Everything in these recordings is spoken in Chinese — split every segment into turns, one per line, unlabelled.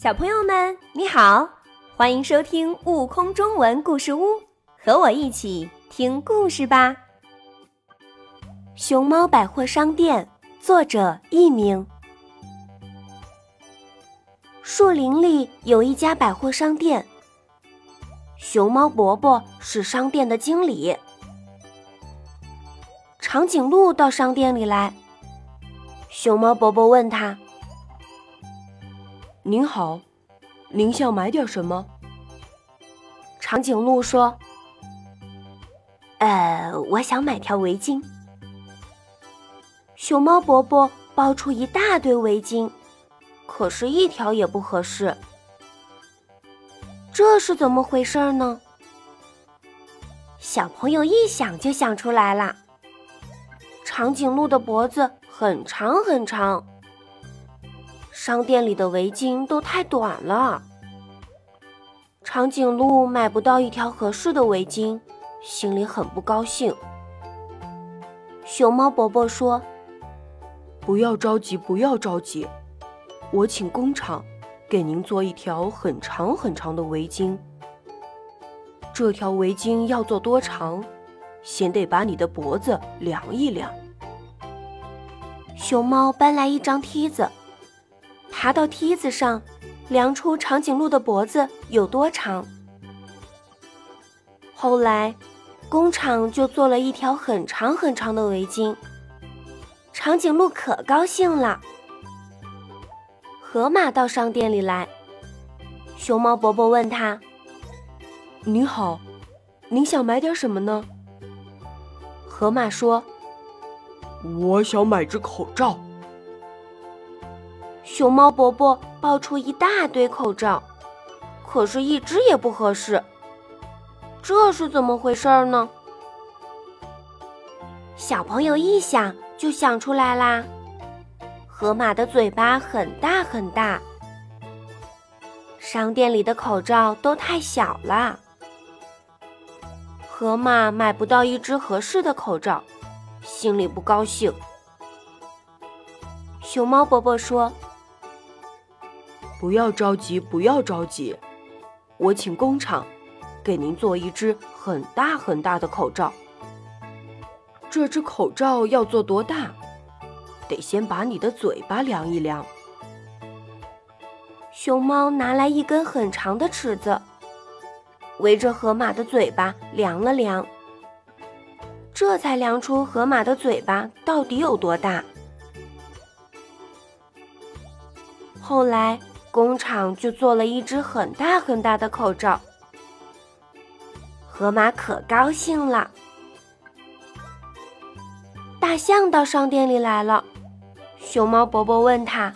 小朋友们，你好，欢迎收听《悟空中文故事屋》，和我一起听故事吧。熊猫百货商店，作者佚名。树林里有一家百货商店，熊猫伯伯是商店的经理。长颈鹿到商店里来，熊猫伯伯问他。
您好，您想买点什么？
长颈鹿说：“呃，我想买条围巾。”熊猫伯伯包出一大堆围巾，可是一条也不合适。这是怎么回事呢？小朋友一想就想出来了。长颈鹿的脖子很长很长。商店里的围巾都太短了，长颈鹿买不到一条合适的围巾，心里很不高兴。熊猫伯伯说：“
不要着急，不要着急，我请工厂给您做一条很长很长的围巾。这条围巾要做多长，先得把你的脖子量一量。”
熊猫搬来一张梯子。爬到梯子上，量出长颈鹿的脖子有多长。后来，工厂就做了一条很长很长的围巾。长颈鹿可高兴了。河马到商店里来，熊猫伯伯问他：“
你好，您想买点什么呢？”
河马说：“
我想买只口罩。”
熊猫伯伯抱出一大堆口罩，可是，一只也不合适。这是怎么回事呢？小朋友一想就想出来啦。河马的嘴巴很大很大，商店里的口罩都太小了，河马买不到一只合适的口罩，心里不高兴。熊猫伯伯说。
不要着急，不要着急，我请工厂给您做一只很大很大的口罩。这只口罩要做多大？得先把你的嘴巴量一量。
熊猫拿来一根很长的尺子，围着河马的嘴巴量了量，这才量出河马的嘴巴到底有多大。后来。工厂就做了一只很大很大的口罩，河马可高兴了。大象到商店里来了，熊猫伯伯问他：“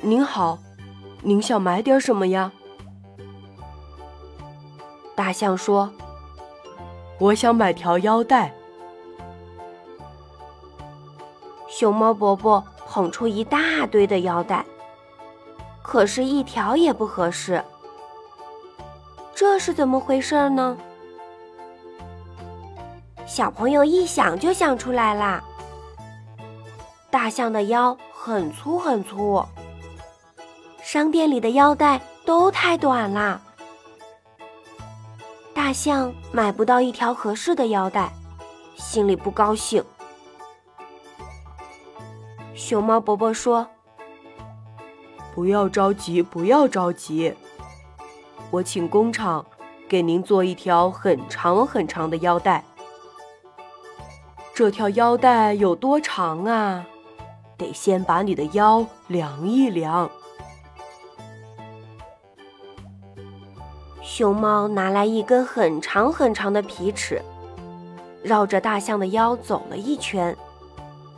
您好，您想买点什么呀？”
大象说：“
我想买条腰带。”
熊猫伯伯捧出一大堆的腰带。可是，一条也不合适。这是怎么回事呢？小朋友一想就想出来啦。大象的腰很粗很粗，商店里的腰带都太短啦。大象买不到一条合适的腰带，心里不高兴。熊猫伯伯说。
不要着急，不要着急，我请工厂给您做一条很长很长的腰带。这条腰带有多长啊？得先把你的腰量一量。
熊猫拿来一根很长很长的皮尺，绕着大象的腰走了一圈，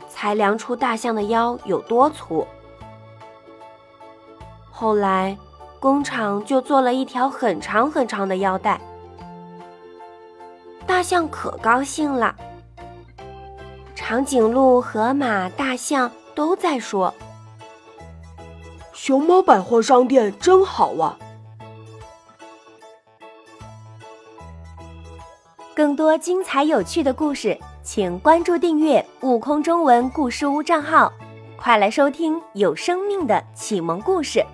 才量出大象的腰有多粗。后来，工厂就做了一条很长很长的腰带。大象可高兴了。长颈鹿、河马、大象都在说：“
熊猫百货商店真好啊！”
更多精彩有趣的故事，请关注订阅“悟空中文故事屋”账号，快来收听有生命的启蒙故事。